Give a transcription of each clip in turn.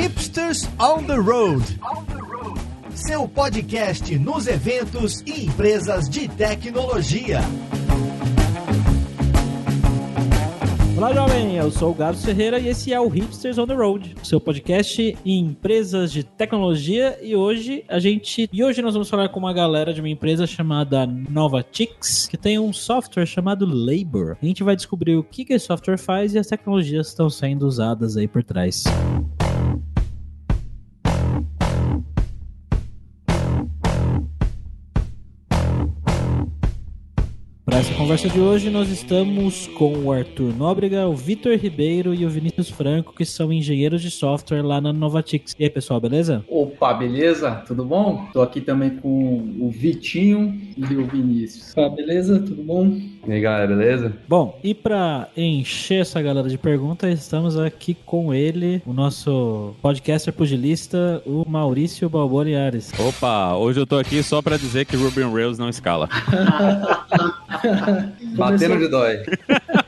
Hipsters on the Road. Seu podcast nos eventos e empresas de tecnologia. Olá, jovem! Eu sou o Gabs Ferreira e esse é o Hipsters on the Road, seu podcast em empresas de tecnologia. E hoje a gente. E hoje nós vamos falar com uma galera de uma empresa chamada Novatix, que tem um software chamado Labor. A gente vai descobrir o que, que esse software faz e as tecnologias que estão sendo usadas aí por trás. Para essa conversa de hoje, nós estamos com o Arthur Nóbrega, o Vitor Ribeiro e o Vinícius Franco, que são engenheiros de software lá na Novatix. E aí, pessoal, beleza? Opa, beleza? Tudo bom? Tô aqui também com o Vitinho e o Vinícius. Opa, beleza? Tudo bom? E aí, galera, beleza? Bom, e para encher essa galera de perguntas, estamos aqui com ele, o nosso podcaster pugilista, o Maurício Balboniares. Opa, hoje eu tô aqui só para dizer que Ruby on Rails não escala. Batendo de dói.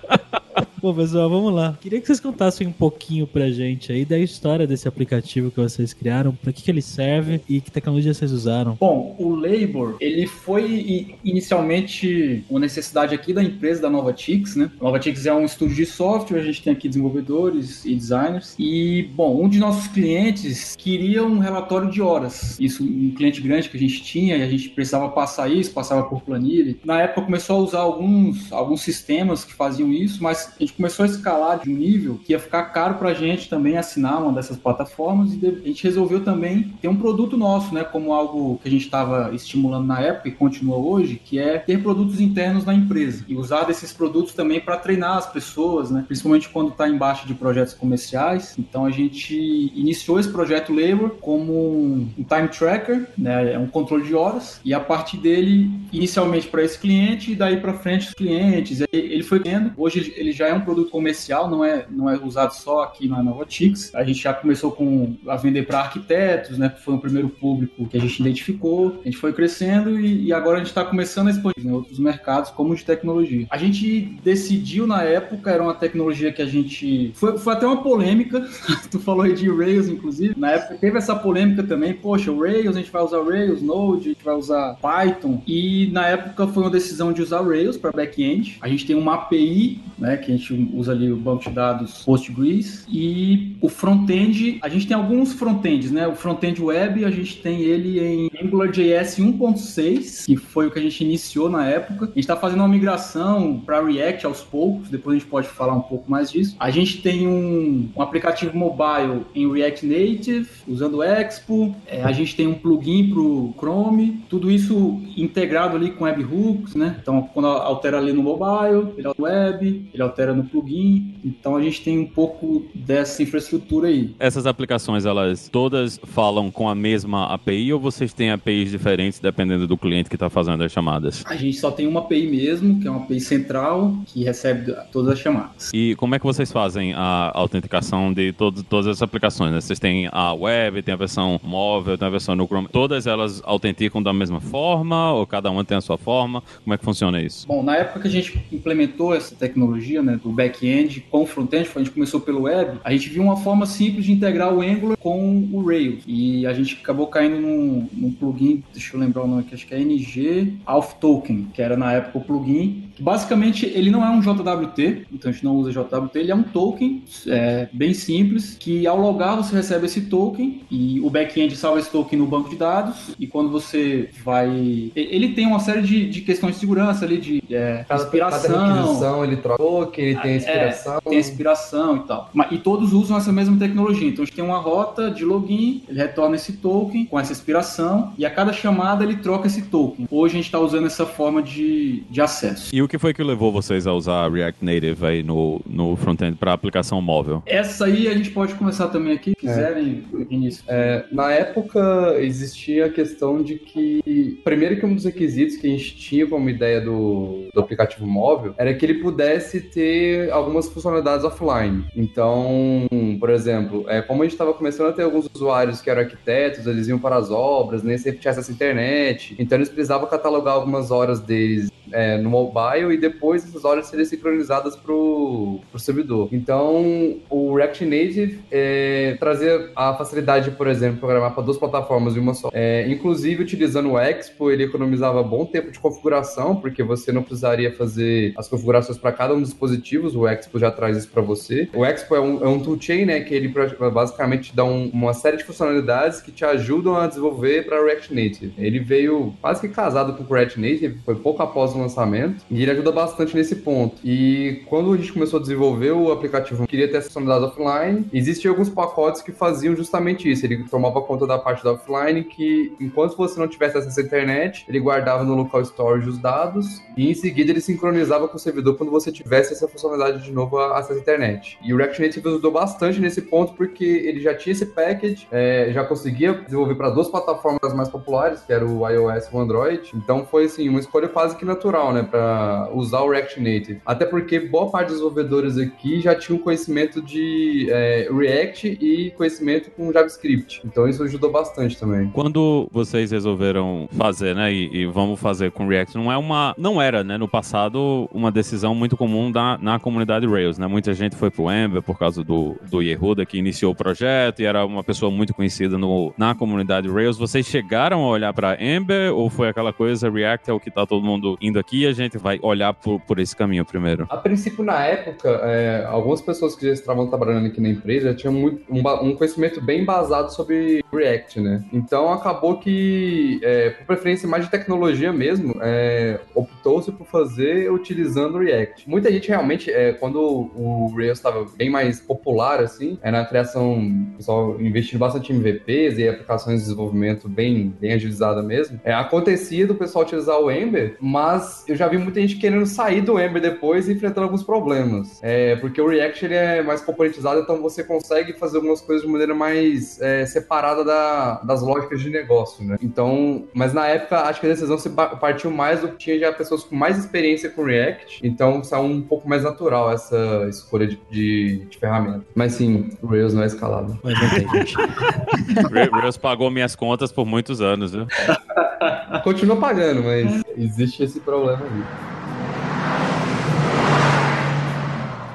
Bom, pessoal, vamos lá. Queria que vocês contassem um pouquinho pra gente aí da história desse aplicativo que vocês criaram, para que, que ele serve e que tecnologia vocês usaram. Bom, o Labor, ele foi inicialmente uma necessidade aqui da empresa da Novatix, né? A Novatix é um estúdio de software, a gente tem aqui desenvolvedores e designers. E, bom, um de nossos clientes queria um relatório de horas. Isso, um cliente grande que a gente tinha e a gente precisava passar isso, passava por planilha. Na época começou a usar alguns, alguns sistemas que faziam isso, mas a gente começou a escalar de um nível que ia ficar caro para a gente também assinar uma dessas plataformas e a gente resolveu também ter um produto nosso, né, como algo que a gente estava estimulando na época e continua hoje, que é ter produtos internos na empresa e usar desses produtos também para treinar as pessoas, né, principalmente quando está embaixo de projetos comerciais. Então a gente iniciou esse projeto Labor como um time tracker, né, é um controle de horas e a partir dele inicialmente para esse cliente e daí para frente os clientes, ele foi vendo. Hoje ele já é um um produto comercial, não é, não é usado só aqui na Novotix. A gente já começou com a vender para arquitetos, né? Foi o primeiro público que a gente identificou. A gente foi crescendo e, e agora a gente está começando a expandir em outros mercados, como de tecnologia. A gente decidiu na época, era uma tecnologia que a gente. Foi, foi até uma polêmica. tu falou aí de Rails, inclusive. Na época teve essa polêmica também. Poxa, Rails, a gente vai usar Rails, Node, a gente vai usar Python. E na época foi uma decisão de usar Rails para back-end. A gente tem uma API, né? Que a gente gente usa ali o banco de dados Postgres e o front-end, a gente tem alguns front-ends, né? O front-end web, a gente tem ele em AngularJS 1.6, que foi o que a gente iniciou na época. A gente está fazendo uma migração para React aos poucos, depois a gente pode falar um pouco mais disso. A gente tem um, um aplicativo mobile em React Native, usando Expo. É, a gente tem um plugin para o Chrome, tudo isso integrado ali com webhooks, né? Então, quando altera ali no mobile, ele altera web, ele altera no no plugin. Então a gente tem um pouco dessa infraestrutura aí. Essas aplicações, elas todas falam com a mesma API ou vocês têm APIs diferentes dependendo do cliente que está fazendo as chamadas? A gente só tem uma API mesmo, que é uma API central, que recebe todas as chamadas. E como é que vocês fazem a autenticação de todo, todas as aplicações? Né? Vocês têm a web, tem a versão móvel, tem a versão no Chrome. Todas elas autenticam da mesma forma ou cada uma tem a sua forma? Como é que funciona isso? Bom, na época que a gente implementou essa tecnologia, né, do o back-end com o front-end, a gente começou pelo web, a gente viu uma forma simples de integrar o Angular com o Rails. E a gente acabou caindo num, num plugin, deixa eu lembrar o nome aqui, acho que é NG Auth Token, que era na época o plugin. Basicamente, ele não é um JWT, então a gente não usa JWT, ele é um token é, bem simples, que ao logar você recebe esse token e o back-end salva esse token no banco de dados e quando você vai... Ele tem uma série de, de questões de segurança ali, de é, cada, inspiração. Cada requisição ele troca token, ele tem inspiração. É, tem inspiração e tal. E todos usam essa mesma tecnologia. Então a gente tem uma rota de login, ele retorna esse token com essa inspiração e a cada chamada ele troca esse token. Hoje a gente está usando essa forma de, de acesso. E o que foi que levou vocês a usar React Native aí no, no front-end para aplicação móvel? Essa aí a gente pode começar também aqui, se quiserem, é. início. É, na época existia a questão de que, primeiro que um dos requisitos que a gente tinha como ideia do, do aplicativo móvel era que ele pudesse ter algumas funcionalidades offline. Então, por exemplo, é, como a gente estava começando a ter alguns usuários que eram arquitetos, eles iam para as obras, nem sempre tinha acesso à internet, então eles precisavam catalogar algumas horas deles é, no mobile e depois essas horas serem sincronizadas para o servidor. Então, o React Native é, trazia a facilidade, por exemplo, de programar para duas plataformas em uma só. É, inclusive, utilizando o Expo, ele economizava bom tempo de configuração, porque você não precisaria fazer as configurações para cada um dos dispositivos, o Expo já traz isso para você. O Expo é um, é um toolchain, né, que ele basicamente dá um, uma série de funcionalidades que te ajudam a desenvolver para React Native. Ele veio quase que casado com o React Native, foi pouco após o lançamento, e ele ajuda bastante nesse ponto. E quando a gente começou a desenvolver o aplicativo, queria ter funcionalidades offline, existiam alguns pacotes que faziam justamente isso. Ele tomava conta da parte da offline que, enquanto você não tivesse acesso à internet, ele guardava no local storage os dados e em seguida ele sincronizava com o servidor quando você tivesse essa funcionalidade de novo acesso à internet. E o React Native ajudou bastante nesse ponto porque ele já tinha esse package, é, já conseguia desenvolver para duas plataformas mais populares, que era o iOS e o Android. Então foi assim uma escolha quase que natural, né, para usar o React Native. Até porque boa parte dos desenvolvedores aqui já tinham conhecimento de é, React e conhecimento com JavaScript. Então isso ajudou bastante também. Quando vocês resolveram fazer, né, e, e vamos fazer com React, não é uma, não era, né, no passado uma decisão muito comum da, na comunidade Rails, né? Muita gente foi pro Ember por causa do do Yehuda que iniciou o projeto e era uma pessoa muito conhecida no, na comunidade Rails. Vocês chegaram a olhar para Ember ou foi aquela coisa React é o que tá todo mundo indo aqui a gente vai olhar por, por esse caminho primeiro? A princípio, na época, é, algumas pessoas que já estavam trabalhando aqui na empresa já tinham muito, um, um conhecimento bem embasado sobre React, né? Então acabou que, é, por preferência mais de tecnologia mesmo, é, optou-se por fazer utilizando React. Muita gente realmente, é, quando o Rails estava bem mais popular, assim, é, na criação, o pessoal investindo bastante em MVPs e aplicações de desenvolvimento bem, bem agilizada mesmo, é, acontecia do pessoal utilizar o Ember, mas eu já vi muita gente querendo sair do Ember depois e enfrentando alguns problemas. É, porque o React ele é mais componentizado, então você consegue fazer algumas coisas de maneira mais é, separada da, das lógicas de negócio, né? Então, mas na época acho que a decisão se partiu mais do que tinha já pessoas com mais experiência com React, então saiu um pouco mais natural essa escolha de, de, de ferramenta. Mas sim, o Rails não é escalado. Mas não tem, gente. Rails pagou minhas contas por muitos anos, viu? Continua pagando, mas existe esse problema aí.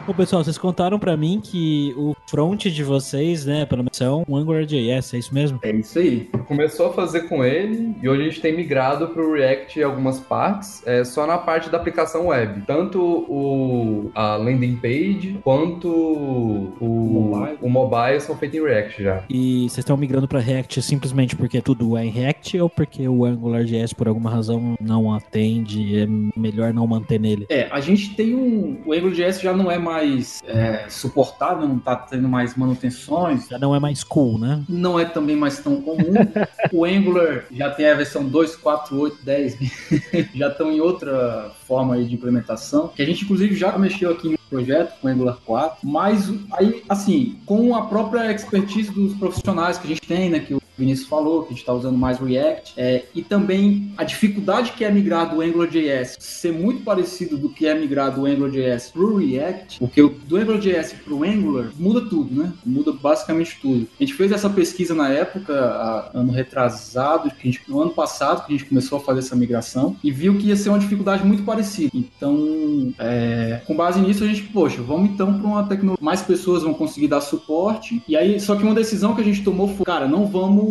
Bom, pessoal, vocês contaram para mim que o front de vocês, né, pela missão, o AngularJS, é isso mesmo? É isso aí. Começou a fazer com ele e hoje a gente tem migrado para o React algumas partes, é, só na parte da aplicação web. Tanto o, a landing page quanto o, mobile. o mobile são feitos em React já. E vocês estão migrando para React simplesmente porque tudo é em React ou porque o AngularJS, por alguma razão, não atende, é melhor não manter nele? É, a gente tem um... O AngularJS já não é mais mais é, suportável, não está tendo mais manutenções. Já não é mais cool, né? Não é também mais tão comum. o Angular já tem a versão 2, 4, 8, 10, já estão em outra forma de implementação, que a gente inclusive já mexeu aqui no projeto com Angular 4, mas aí, assim, com a própria expertise dos profissionais que a gente tem, né, que o Vinícius falou, que a gente está usando mais React, é, e também a dificuldade que é migrar do AngularJS ser muito parecido do que é migrar do AngularJS para o React, porque do AngularJS para o Angular muda tudo, né? Muda basicamente tudo. A gente fez essa pesquisa na época, ano retrasado, que gente, no ano passado, que a gente começou a fazer essa migração, e viu que ia ser uma dificuldade muito parecida. Então, é, com base nisso, a gente, poxa, vamos então para uma tecnologia, mais pessoas vão conseguir dar suporte, e aí, só que uma decisão que a gente tomou foi, cara, não vamos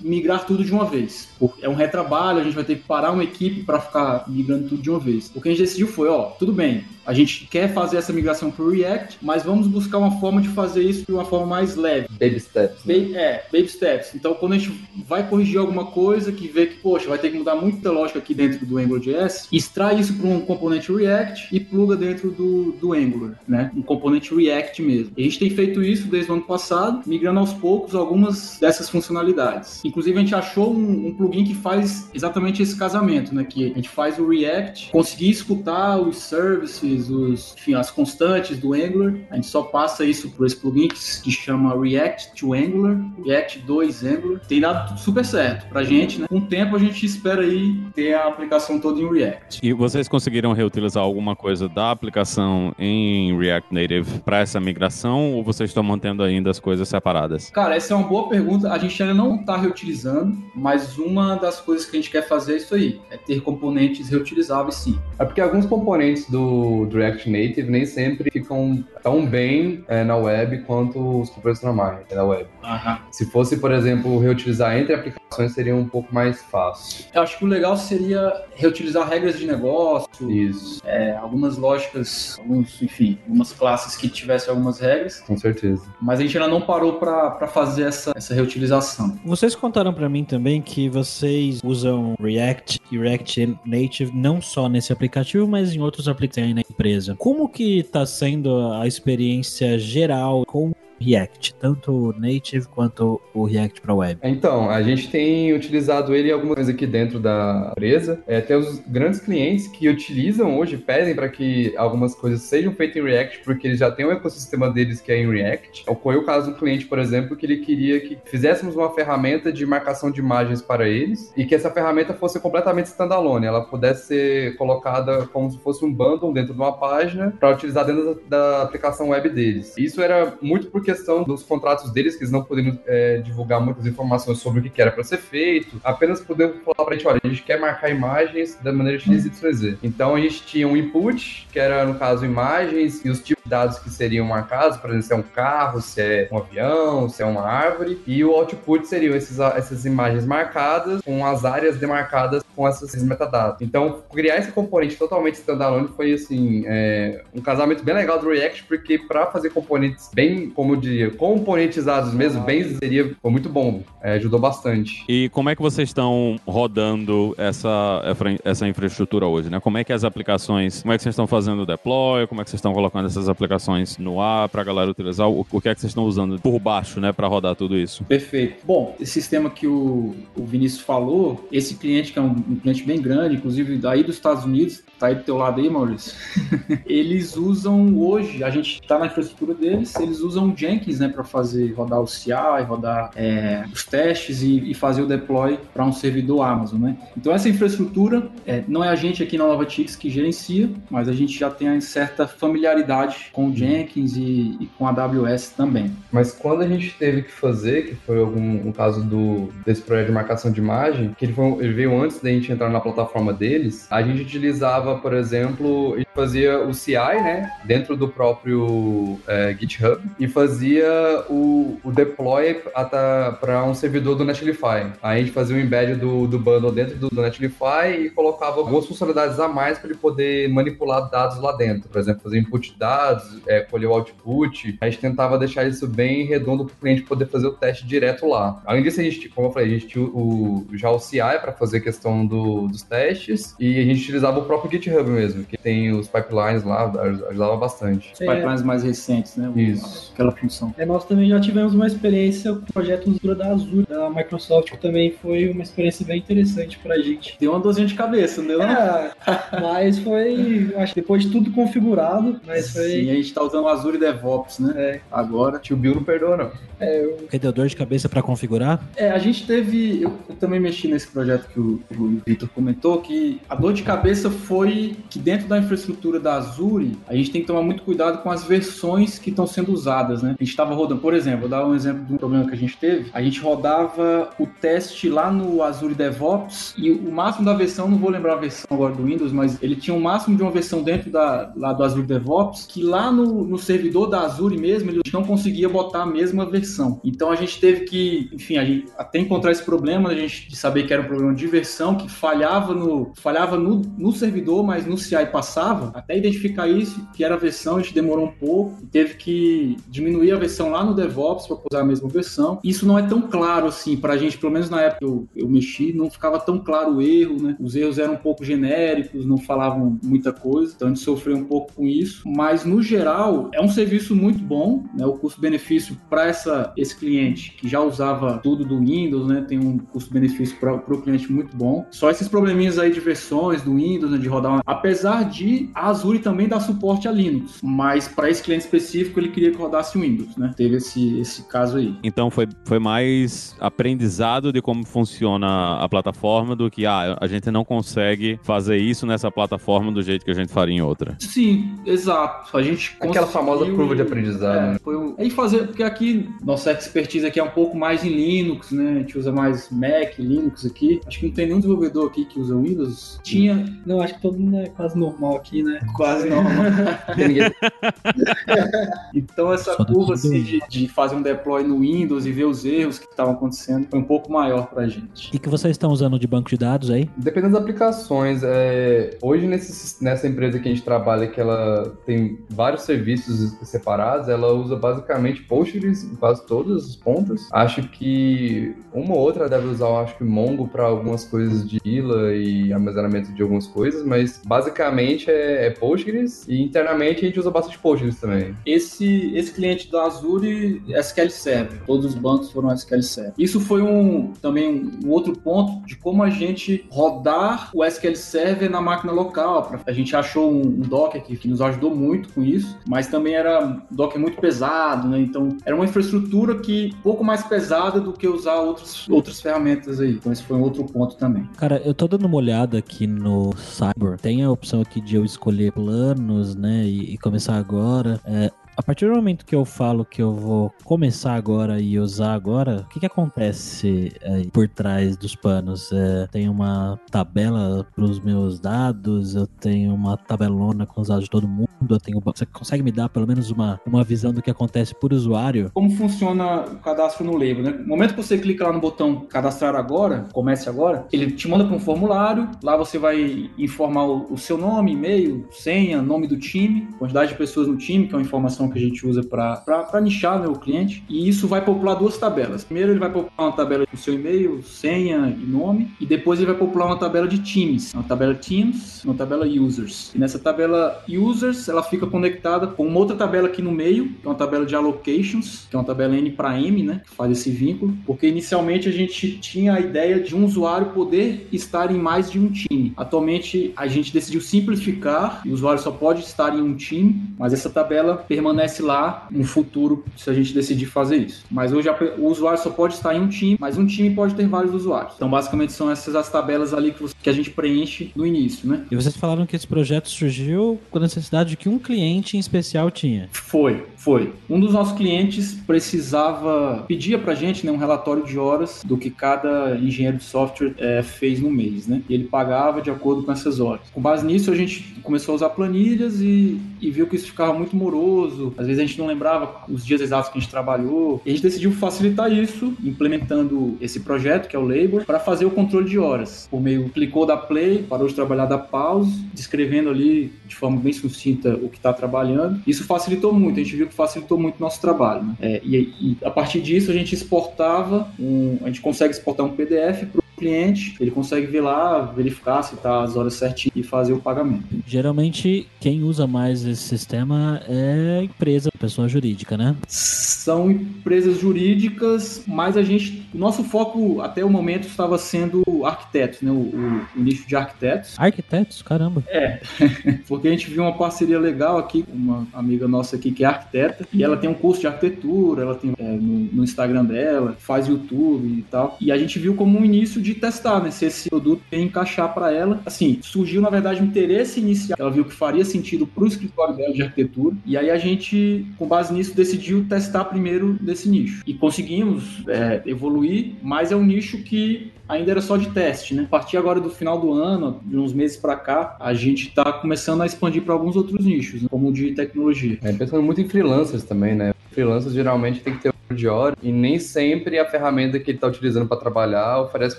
migrar tudo de uma vez. É um retrabalho, a gente vai ter que parar uma equipe para ficar migrando tudo de uma vez. O que a gente decidiu foi, ó, tudo bem, a gente quer fazer essa migração para o React, mas vamos buscar uma forma de fazer isso de uma forma mais leve. Baby steps. Né? Ba é, baby steps. Então, quando a gente vai corrigir alguma coisa que vê que, poxa, vai ter que mudar muita lógica aqui dentro do AngularJS, extrai isso para um componente React e pluga dentro do, do Angular, né? Um componente React mesmo. E a gente tem feito isso desde o ano passado, migrando aos poucos algumas dessas funcionalidades. Inclusive, a gente achou um, um plugin que faz exatamente esse casamento, né? Que a gente faz o React, conseguir escutar os services os, enfim, as constantes do Angular. A gente só passa isso por esse plugin que se chama React to Angular, React 2 Angular. Tem dado tudo super certo pra gente, né? Com o tempo a gente espera aí ter a aplicação toda em React. E vocês conseguiram reutilizar alguma coisa da aplicação em React Native para essa migração ou vocês estão mantendo ainda as coisas separadas? Cara, essa é uma boa pergunta. A gente ainda não está reutilizando, mas uma das coisas que a gente quer fazer é isso aí, é ter componentes reutilizáveis sim. É porque alguns componentes do, do React Native nem sempre ficam tão bem é, na web quanto os componentes normais na web. Aham. Se fosse, por exemplo, reutilizar entre aplicações, seria um pouco mais fácil. Eu acho que o legal seria reutilizar regras de negócio, Isso, é, algumas lógicas, alguns, enfim, algumas classes que tivessem algumas regras, com certeza. mas a gente ainda não parou para fazer essa, essa reutilização. Vocês contaram pra mim também que vocês usam React e React Native não só nesse aplicativo, mas em outros aplicativos na empresa. Como que tá sendo a experiência geral com React, tanto o Native quanto o React para web? Então, a gente tem utilizado ele em algumas coisas aqui dentro da empresa. É, tem os grandes clientes que utilizam hoje, pedem para que algumas coisas sejam feitas em React, porque eles já têm um ecossistema deles que é em React. Ocorreu o caso um cliente, por exemplo, que ele queria que fizéssemos uma ferramenta de marcação de imagens para eles e que essa ferramenta fosse completamente standalone, ela pudesse ser colocada como se fosse um bundle dentro de uma página para utilizar dentro da, da aplicação web deles. Isso era muito por questão dos contratos deles, que eles não poderiam é, divulgar muitas informações sobre o que era para ser feito, apenas poder falar pra gente, olha, a gente quer marcar imagens da maneira XYZ. Então a gente tinha um input, que era, no caso, imagens e os tipos de dados que seriam marcados, por exemplo, se é um carro, se é um avião, se é uma árvore, e o output seriam esses, essas imagens marcadas com as áreas demarcadas com essas metadados. Então, criar esse componente totalmente standalone foi, assim, é, um casamento bem legal do React, porque para fazer componentes bem, como eu diria, componentizados mesmo, bem, seria, foi muito bom, é, ajudou bastante. E como é que vocês estão rodando essa, essa infraestrutura hoje, né? Como é que as aplicações, como é que vocês estão fazendo o deploy, como é que vocês estão colocando essas aplicações no ar para a galera utilizar, o, o que é que vocês estão usando por baixo, né, para rodar tudo isso? Perfeito. Bom, esse sistema que o, o Vinícius falou, esse cliente que é um, um cliente bem grande, inclusive daí dos Estados Unidos, tá aí do teu lado aí, Maurício. eles usam hoje, a gente tá na infraestrutura deles, eles usam Jenkins, né, para fazer rodar o CI, rodar é, os testes e, e, fazer o deploy para um servidor Amazon, né? Então essa infraestrutura é, não é a gente aqui na NovaTix que gerencia, mas a gente já tem certa familiaridade com o Jenkins e, e, com a AWS também. Mas quando a gente teve que fazer, que foi algum um caso do desse projeto de marcação de imagem, que ele, foi, ele veio antes da gente entrar na plataforma deles, a gente utilizava, por exemplo, fazia o CI, né, dentro do próprio é, GitHub e fazia o, o deploy para um servidor do Netlify. Aí a gente fazia o embed do, do bundle dentro do, do Netlify e colocava algumas funcionalidades a mais para ele poder manipular dados lá dentro. Por exemplo, fazer input de dados, é, colher o output. A gente tentava deixar isso bem redondo para o cliente poder fazer o teste direto lá. Além disso, a gente, como eu falei, a gente tinha o, já o CI para fazer a questão do, dos testes e a gente utilizava o próprio GitHub mesmo, que tem os pipelines lá, ajudava bastante. Os pipelines mais recentes, né? Isso. Aquela função. É, nós também já tivemos uma experiência com o projeto Azure da Azure, da Microsoft, que também foi uma experiência bem interessante pra gente. Deu uma dorzinha de cabeça, não deu? É, mas foi, acho que depois de tudo configurado, mas foi... Sim, a gente tá usando o Azure DevOps, né? É. Agora. Tio Bill não perdoa, não. É, eu- Porque deu dor de cabeça para configurar? É, a gente teve. Eu, eu também mexi nesse projeto que o, o Victor comentou, que a dor de cabeça foi que dentro da infraestrutura da Azure, a gente tem que tomar muito cuidado com as versões que estão sendo usadas, né? A gente estava rodando, por exemplo, vou dar um exemplo de um problema que a gente teve. A gente rodava o teste lá no Azure DevOps e o máximo da versão, não vou lembrar a versão agora do Windows, mas ele tinha o máximo de uma versão dentro da, lá do Azure DevOps, que lá no, no servidor da Azure mesmo, ele não conseguia botar a mesma versão. Então a gente teve que, enfim, a gente até encontrar esse problema, a gente de saber que era um problema de versão, que falhava no falhava no, no servidor, mas no CI passava. Até identificar isso, que era a versão, a gente demorou um pouco, teve que diminuir a versão lá no DevOps para usar a mesma versão. Isso não é tão claro assim pra gente, pelo menos na época que eu, eu mexi, não ficava tão claro o erro, né? Os erros eram um pouco genéricos, não falavam muita coisa, então a gente sofreu um pouco com isso, mas no geral é um serviço muito bom, né? O custo-benefício para esse cliente que já usava tudo do Windows, né? Tem um custo-benefício para o cliente muito bom. Só esses probleminhas aí de versões do Windows, né? De rodar, uma... apesar de A Azure também dá suporte a Linux, mas para esse cliente específico ele queria que rodasse o Windows, né? Teve esse, esse caso aí. Então foi, foi mais aprendizado de como funciona a plataforma do que ah, a gente não consegue fazer isso nessa plataforma do jeito que a gente faria em outra. Sim, exato. A gente Aquela famosa curva de aprendizado. É, né? foi o... E fazer, porque aqui nossa expertise aqui é um pouco mais em Linux, né? A gente usa mais Mac, Linux aqui. Acho que não tem nenhum desenvolvedor aqui que usa Windows. Tinha Não, acho que todo mundo é quase normal aqui, né? quase ninguém- Então essa Só curva assim, de, de fazer um deploy no Windows e ver os erros que estavam acontecendo foi um pouco maior pra gente. E que vocês estão usando de banco de dados aí? Dependendo das aplicações, é, hoje nesse- nessa empresa que a gente trabalha, que ela tem vários serviços separados, ela usa basicamente Postgres em quase todas as pontas. Acho que uma ou outra deve usar, eu acho que Mongo para algumas coisas de fila e armazenamento de algumas coisas, mas basicamente é, é Postgres e internamente a gente usa bastante Postgres também. Esse, esse cliente da Azure SQL Server, todos os bancos foram SQL Server. Isso foi um também um, outro ponto de como a gente rodar o SQL Server na máquina local. Pra- A gente achou um, um Docker que, que nos ajudou muito com isso, mas também era um Docker muito pesado, né? Então era uma infraestrutura que um pouco mais pesada do que usar outros, outras ferramentas aí. Então esse foi um outro ponto também. Cara, eu tô dando uma olhada aqui no Cyber. Tem a opção aqui de eu escolher planos, né? E, e começar agora. É, a partir do momento que eu falo que eu vou começar agora e usar agora, o que, que acontece aí por trás dos panos? É, tem uma tabela para os meus dados, eu tenho uma tabelona com os dados de todo mundo, eu tenho. Você consegue me dar pelo menos uma, uma visão do que acontece por usuário? Como funciona o cadastro no label, né? No momento que você clica lá no botão cadastrar agora, comece agora, ele te manda para um formulário, lá você vai informar o, o seu nome, e-mail, senha, nome do time, quantidade de pessoas no time, que é uma informação que a gente usa para nichar né, o cliente, e isso vai popular duas tabelas. Primeiro ele vai popular uma tabela com seu e-mail, senha e nome, e depois ele vai popular uma tabela de times, uma tabela Teams, uma tabela Users. E nessa tabela Users, ela fica conectada com uma outra tabela aqui no meio, que é uma tabela de allocations, que é uma tabela N para M, né, que faz esse vínculo, porque inicialmente a gente tinha a ideia de um usuário poder estar em mais de um time. Atualmente a gente decidiu simplificar, e o usuário só pode estar em um time, mas essa tabela permanece lá no futuro se a gente decidir fazer isso. Mas hoje a o usuário só pode estar em um time, mas um time pode ter vários usuários. Então basicamente são essas as tabelas ali que, você- que a gente preenche no início, né? E vocês falaram que esse projeto surgiu com a necessidade que um cliente em especial tinha. Foi, foi. Um dos nossos clientes precisava, pedia pra gente né, um relatório de horas do que cada engenheiro de software eh, fez no mês, né? E ele pagava de acordo com essas horas. Com base nisso, a gente começou a usar planilhas e, e viu que isso ficava muito moroso. Às vezes a gente não lembrava os dias exatos que a gente trabalhou. E a gente decidiu facilitar isso, implementando esse projeto, que é o Labor, para fazer o controle de horas. Por meio, clicou da play, parou de trabalhar da pause, descrevendo ali de forma bem sucinta o que está trabalhando. Isso facilitou muito, a gente viu que facilitou muito o nosso trabalho. né? É, e, e a partir disso a gente exportava, um, a gente consegue exportar um PDF para cliente, ele consegue ver lá, verificar se está as horas certinho e fazer o pagamento. Geralmente, quem usa mais esse sistema é empresa, pessoa jurídica, né? São empresas jurídicas, mas a gente, o nosso foco até o momento estava sendo arquitetos, né? O, o- o nicho de arquitetos. Arquitetos, caramba. Porque a gente viu uma parceria legal aqui com uma amiga nossa aqui que é arquiteta e ela tem um curso de arquitetura, ela tem é, no, no Instagram dela, faz YouTube e tal. E a gente viu como um início de testar, né? Se esse produto ia encaixar para ela. Assim, surgiu na verdade um interesse inicial. Ela viu que faria sentido para o escritório dela de arquitetura. E aí a gente, com base nisso, decidiu testar primeiro nesse nicho. E conseguimos é, evoluir, mas é um nicho que ainda era só de teste, né? A partir agora do final do ano, de uns meses para cá, a gente está começando a expandir para alguns outros nichos, né? como o de tecnologia. É, pensando muito em freelancers também, né? Freelancers geralmente tem que ter de horas e nem sempre a ferramenta que ele está utilizando para trabalhar oferece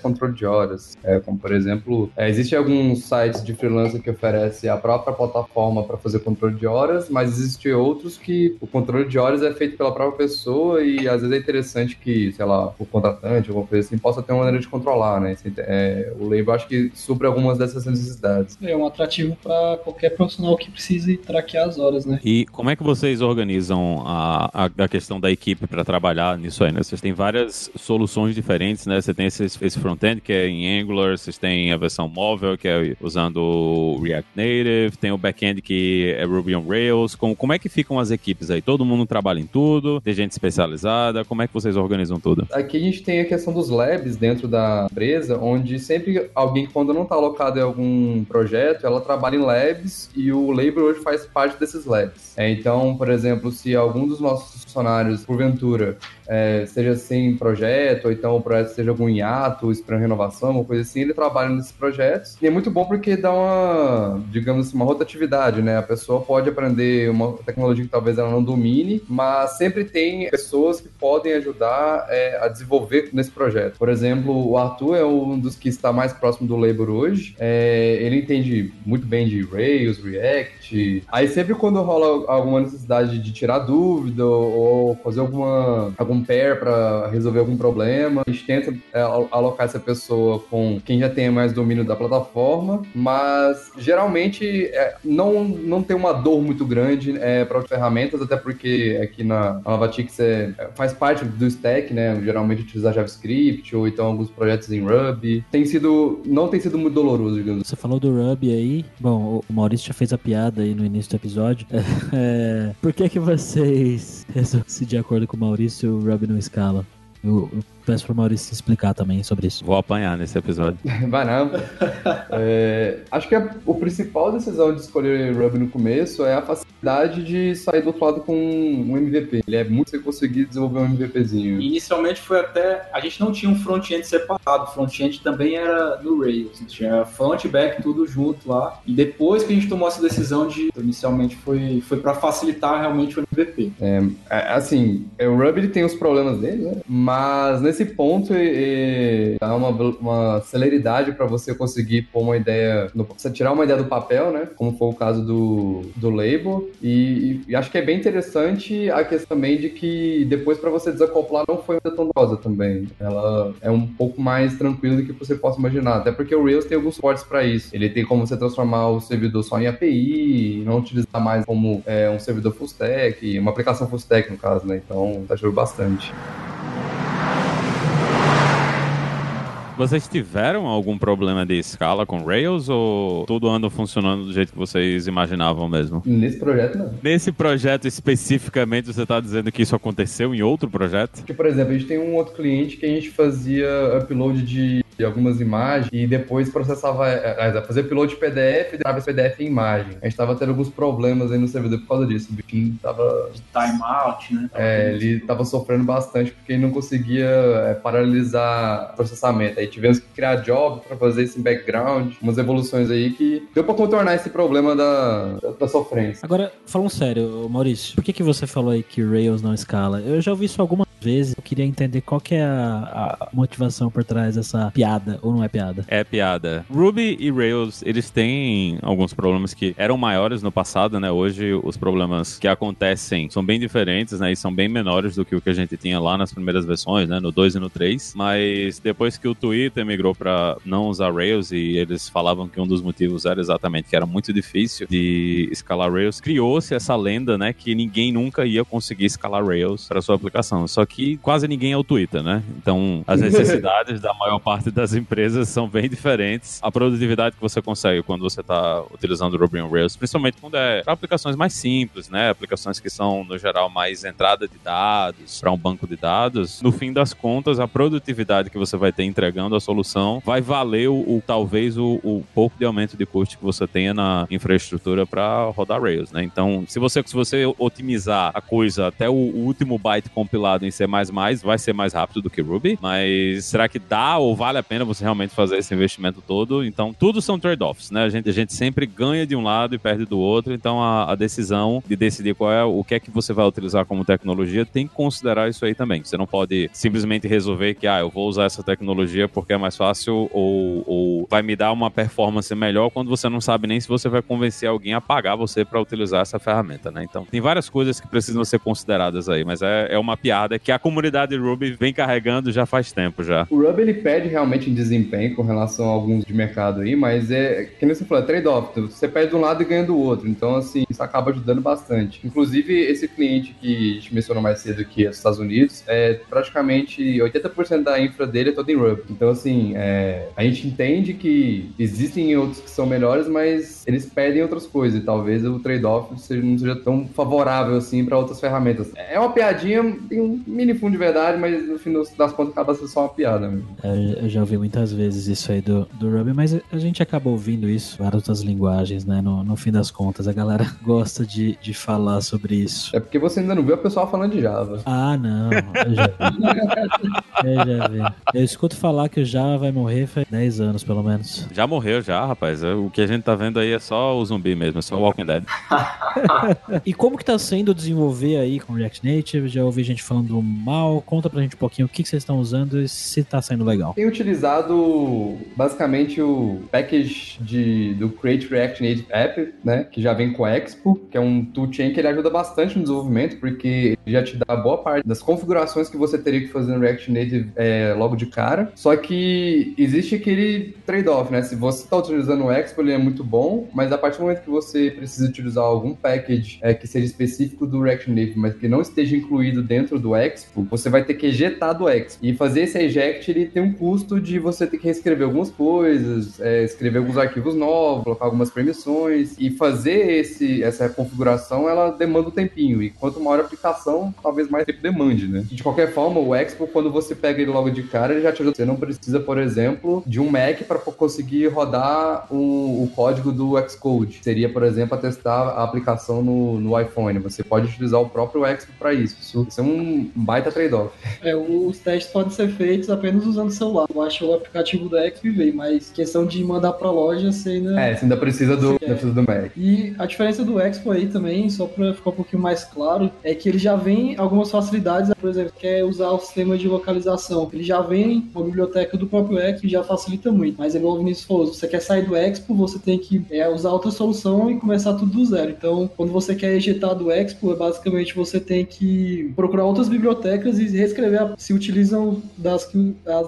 controle de horas. É, como por exemplo, é, existem alguns sites de freelancer que oferecem a própria plataforma para fazer controle de horas, mas existem outros que o controle de horas é feito pela própria pessoa e às vezes é interessante que, sei lá, o contratante, alguma coisa assim, possa ter uma maneira de controlar, né? Esse, é, o Label acho que supre algumas dessas necessidades. É um atrativo para qualquer profissional que precise traquear as horas, né? E como é que vocês organizam a, a, a questão da equipe para trabalhar trabalhar nisso aí, né? Vocês têm várias soluções diferentes, né? Você tem esse, esse front-end que é em Angular, vocês têm a versão móvel que é usando React Native, tem o back-end que é Ruby on Rails. Como, como é que ficam as equipes aí? Todo mundo trabalha em tudo? Tem gente especializada? Como é que vocês organizam tudo? Aqui a gente tem a questão dos labs dentro da empresa, onde sempre alguém, quando não está alocado em algum projeto, ela trabalha em labs e o labor hoje faz parte desses labs. É, então, por exemplo, se algum dos nossos funcionários, porventura, good. É, seja sem projeto, ou então o projeto seja algum hiato, esperando renovação, uma coisa assim, ele trabalha nesses projetos. E é muito bom porque dá uma, digamos assim, uma rotatividade, né? A pessoa pode aprender uma tecnologia que talvez ela não domine, mas sempre tem pessoas que podem ajudar é, a desenvolver nesse projeto. Por exemplo, o Arthur é um dos que está mais próximo do Labor hoje. É, ele entende muito bem de Rails, React. Aí sempre quando rola alguma necessidade de tirar dúvida ou fazer alguma, algum um pair para resolver algum problema. A gente tenta é, alocar essa pessoa com quem já tem mais domínio da plataforma, mas geralmente é, não, não tem uma dor muito grande é, para as ferramentas, até porque aqui na Novatix é, faz parte do stack, né? Geralmente utilizar JavaScript ou então alguns projetos em Ruby. Tem sido, não tem sido muito doloroso, digamos. Você falou do Ruby aí. Bom, o Maurício já fez a piada aí no início do episódio. É, por que que vocês, se de acordo com o Maurício, Ruby não escala. Eu, eu peço pro Maurício explicar também sobre isso. Vou apanhar nesse episódio. Vai não. É, acho que a, o principal decisão de escolher Ruby no começo é a facilidade de sair do outro lado com um MVP. Ele é muito você conseguir desenvolver um MVPzinho. Inicialmente foi até. A gente não tinha um front-end separado. O front-end também era no Rails. Tinha front e back tudo junto lá. E depois que a gente tomou essa decisão de. Inicialmente foi, foi para facilitar realmente o É, é, assim, o Ruby tem os problemas dele, né? Mas nesse ponto dá uma, uma celeridade para você conseguir pôr uma ideia, no, você tirar uma ideia do papel, né? Como foi o caso do, do label. E, e acho que é bem interessante a questão também de que depois para você desacoplar não foi tão dolorosa também. Ela é um pouco mais tranquila do que você possa imaginar. Até porque o Rails tem alguns suportes para isso. Ele tem como você transformar o servidor só em API, não utilizar mais como é, um servidor full stack, uma aplicação full stack no caso, né? Então, tá ajudando bastante. Vocês tiveram algum problema de escala com Rails ou tudo anda funcionando do jeito que vocês imaginavam mesmo? Nesse projeto, não. Nesse projeto especificamente, você está dizendo que isso aconteceu em outro projeto? Que, por exemplo, a gente tem um outro cliente que a gente fazia upload de de algumas imagens e depois processava, é, é, fazia upload de PDF e dava esse PDF em imagem. A gente tava tendo alguns problemas aí no servidor por causa disso. O bichinho tava. De timeout, né? Tava é, ele tava sofrendo bastante porque ele não conseguia é, paralisar o processamento. Aí tivemos que criar job para fazer esse background, umas evoluções aí que deu para contornar esse problema da, da, da, sofrência. Agora, falando sério, Maurício, por que, que você falou aí que Rails não escala? Eu já ouvi isso algumas vezes. Eu queria entender qual que é a, a motivação por trás dessa piada ou não é piada? É piada. Ruby e Rails, eles têm alguns problemas que eram maiores no passado, né? Hoje os problemas que acontecem são bem diferentes, né? E são bem menores do que o que a gente tinha lá nas primeiras versões, né? No 2 e no 3. Mas depois que o Twitter migrou para não usar Rails e eles falavam que um dos motivos era exatamente que era muito difícil de escalar Rails, criou-se essa lenda, né? Que ninguém nunca ia conseguir escalar Rails para sua aplicação. Só que quase ninguém é o Twitter, né? Então as necessidades da maior parte das empresas são bem diferentes. A produtividade que você consegue quando você está utilizando o Ruby on Rails, principalmente quando é para aplicações mais simples, né? Aplicações que são, no geral, mais entrada de dados para um banco de dados. No fim das contas, a produtividade que você vai ter entregando a solução vai valer o, o talvez o, o, pouco de aumento de custo que você tenha na infraestrutura para rodar Rails, né? Então, se você, se você otimizar a coisa até o último byte compilado em C++, vai ser mais rápido do que Ruby, mas será que dá ou vale a pena você realmente fazer esse investimento todo. Então, tudo são trade-offs, né? A gente, a gente sempre ganha de um lado e perde do outro. Então, a, a, decisão de decidir qual é o que é que você vai utilizar como tecnologia tem que considerar isso aí também. Você não pode simplesmente resolver que, ah, eu vou usar essa tecnologia porque é mais fácil ou, ou vai me dar uma performance melhor quando você não sabe nem se você vai convencer alguém a pagar você para utilizar essa ferramenta, né? Então, tem várias coisas que precisam ser consideradas aí, mas é, é uma piada que a comunidade Ruby vem carregando já faz tempo já. O Ruby ele perde realmente em desempenho com relação a alguns de mercado aí, mas é, que nem você falou, é trade-off. Você perde de um lado e ganha do outro. Então, assim, isso acaba ajudando bastante. Inclusive, esse cliente que a gente mencionou mais cedo aqui, nos Estados Unidos, é praticamente 80% da infra dele é toda em Ruby. Então, assim, é, a gente entende que existem outros que são melhores, mas eles perdem outras coisas. E talvez o trade-off não seja tão favorável assim para outras ferramentas. É uma piadinha, tem um mini fundo de verdade, mas no fim das contas acaba sendo só uma piada mesmo. É, eu já ouvi muitas vezes isso aí do, do Ruby, mas a gente acaba ouvindo isso várias outras linguagens, né? No, no fim das contas, a galera gosta de, de falar sobre isso. É porque você ainda não viu o pessoal falando de Java. Ah, não. Eu já vi. eu já vi. Eu escuto falar que o Java vai morrer faz 10 anos, pelo menos. Já morreu, já, rapaz. O que a gente tá vendo aí é só o zumbi mesmo, é só o Walking Dead. e como que tá sendo desenvolver aí com React Native? Já ouvi gente falando mal. Conta pra gente um pouquinho o que, que vocês estão usando e se tá sendo legal. Tenho utilizado basicamente o package de, do Create React Native App, né? Que já vem com o Expo, que é um toolchain que ele ajuda bastante no desenvolvimento, porque já te dá boa parte das configurações que você teria que fazer no React Native é, logo de cara. Só que existe aquele trade-off, né? Se você está utilizando o Expo, ele é muito bom, mas a partir do momento que você precisa utilizar algum package é, que seja específico do React Native, mas que não esteja incluído dentro do Expo, você vai ter que ejetar do Expo. E fazer esse eject, ele tem um custo de você ter que reescrever algumas coisas, é, escrever alguns arquivos novos, colocar algumas permissões, e fazer esse, essa configuração, ela demanda um tempinho. E quanto maior a aplicação, talvez mais tempo demande, né? De qualquer forma, o Expo, quando você pega ele logo de cara, ele já te ajuda. Você não precisa, por exemplo, de um Mac para conseguir rodar o, o código do Xcode. Seria, por exemplo, testar a aplicação no, no iPhone. Você pode utilizar o próprio Expo para isso. Isso é um baita trade-off. É, os testes podem ser feitos apenas usando o celular. Eu acho o aplicativo do Expo veio, mas questão de mandar para loja, você ainda. É, você ainda precisa do, ainda precisa do Mac. E a diferença do Expo aí também, só para ficar um pouquinho mais claro, é que ele já vem algumas facilidades, por exemplo, quer usar o sistema de localização. Ele já vem uma biblioteca do próprio Expo e já facilita muito. Mas igual o Vinícius falou, se você quer sair do Expo, você tem que é, usar outra solução e começar tudo do zero. Então, quando você quer ejetar do Expo, é basicamente você tem que procurar outras bibliotecas e reescrever se utilizam das,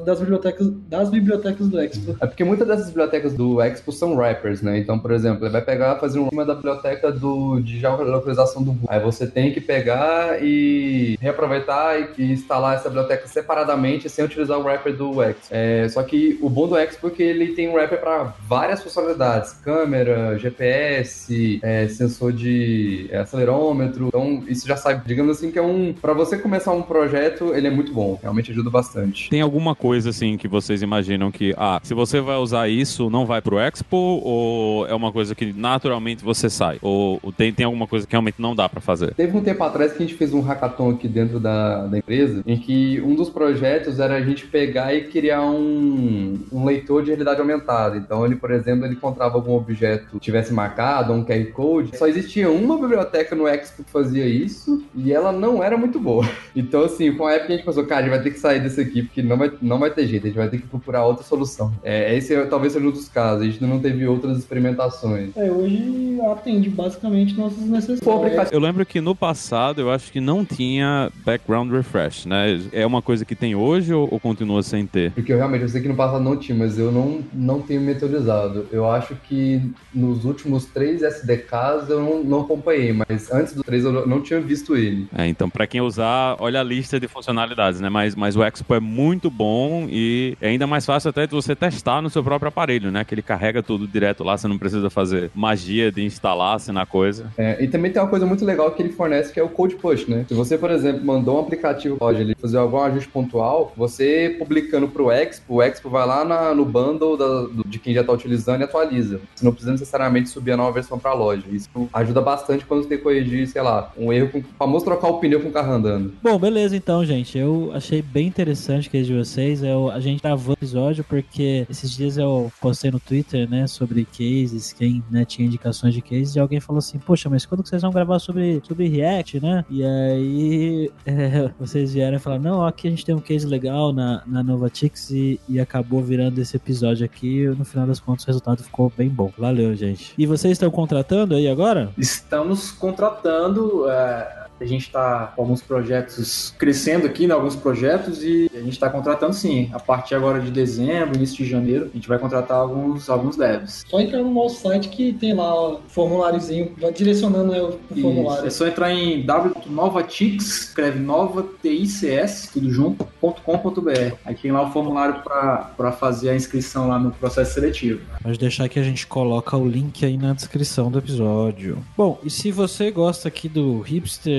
das, bibliotecas, das bibliotecas do Expo. É porque muitas dessas bibliotecas do Expo são wrappers, né? Então, por exemplo, ele vai pegar fazer uma da biblioteca do, de geolocalização do Google. Aí você tem que pegar e reaproveitar e, instalar essa biblioteca separadamente sem utilizar o wrapper do Expo. É, só que o bom do Expo é que ele tem um wrapper para várias funcionalidades: câmera, GPS, é, sensor de acelerômetro. Então, isso já sabe, digamos assim, que é um. Para você começar um projeto, ele é muito bom. Realmente ajuda bastante. Tem alguma coisa assim que vocês imaginam que, ah, se você vai usar isso, não vai pro Expo? Ou é uma coisa que naturalmente você sai? Ou, ou tem, tem alguma coisa que realmente não dá para fazer? Teve um tempo atrás que a gente fez um hackathon aqui dentro da, da empresa, em que um dos projetos era a gente pegar e criar um, um leitor de realidade aumentada. Então, ele, por exemplo, ele encontrava algum objeto que tivesse marcado, um QR Code. Só existia uma biblioteca no Expo que fazia isso e ela não era muito boa. Então, assim, com a época a gente pensou, cara, a gente vai ter que sair desse aqui porque não vai, não vai ter jeito, a gente vai ter que procurar outra solução. É, esse é, talvez seja um dos casos, a gente não teve outras experimentações. É, hoje atende basicamente nossas necessidades. Eu lembro que no passado eu acho que não tinha background refresh, né? É uma coisa que tem hoje ou, ou continua sem ter? Porque eu realmente eu sei que no passado não tinha, mas eu não, não tenho metodizado. Eu acho que nos últimos três SDKs eu não, não acompanhei, mas antes do três eu não tinha visto ele. É, então para quem usar, olha a lista de funcionalidades, né? Mas, mas o Expo é muito bom e é ainda mais fácil até de você testar no seu próprio aparelho, né? Que ele carrega tudo direto lá, você não precisa fazer magia de instalar, assinar coisa. É, e também tem uma coisa muito legal que ele fornece que é o Code Push, né? Se você, por exemplo, mandou um aplicativo pode ele fazer algum ajuste pontual, você publicando pro Expo, o Expo vai lá na, no bundle da, de quem já está utilizando e atualiza. Você não precisa necessariamente subir a nova versão para a loja. Isso ajuda bastante quando você tem que corrigir, sei lá, um erro com o famoso trocar o pneu com o carro andando. Bom, beleza então, gente. Eu achei bem interessante o case de vocês. Eu, a gente gravou o episódio porque esses dias eu postei no Twitter, né, sobre cases, quem né, tinha indicações de cases, e alguém falou assim, poxa, mas quando que vocês vão gravar sobre, sobre React, né? E aí é, vocês vieram e falaram, não, aqui a gente tem um case legal na, na Novatix e, e acabou virando esse episódio aqui. No final das contas, o resultado ficou bem bom. Valeu, gente. E vocês estão contratando aí agora? Estamos contratando. É A gente está com alguns projetos crescendo aqui, né, alguns projetos, e a gente está contratando sim. A partir agora de dezembro, início de janeiro, a gente vai contratar alguns, alguns devs. Só entrar no nosso site que tem lá o formuláriozinho, vai direcionando né, o Isso. formulário. É só entrar em www.novatix, escreve nova TICS, tudo junto, .com.br. Aí tem lá o formulário para fazer a inscrição lá no processo seletivo. Pode deixar que a gente coloca o link aí na descrição do episódio. Bom, e se você gosta aqui do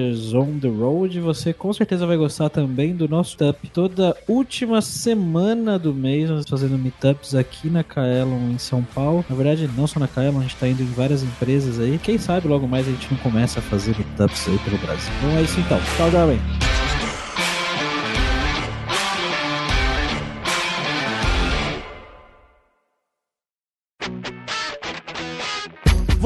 Hipsters on the Road, você com certeza vai gostar também do nosso meetup. Toda última semana do mês nós fazendo meetups aqui na Kaelon em São Paulo. Na verdade, não só na Kaelon, a gente está indo em várias empresas aí. Quem sabe logo mais a gente não começa a fazer meetups aí pelo Brasil. Bom, é isso então. Tchau, jovem.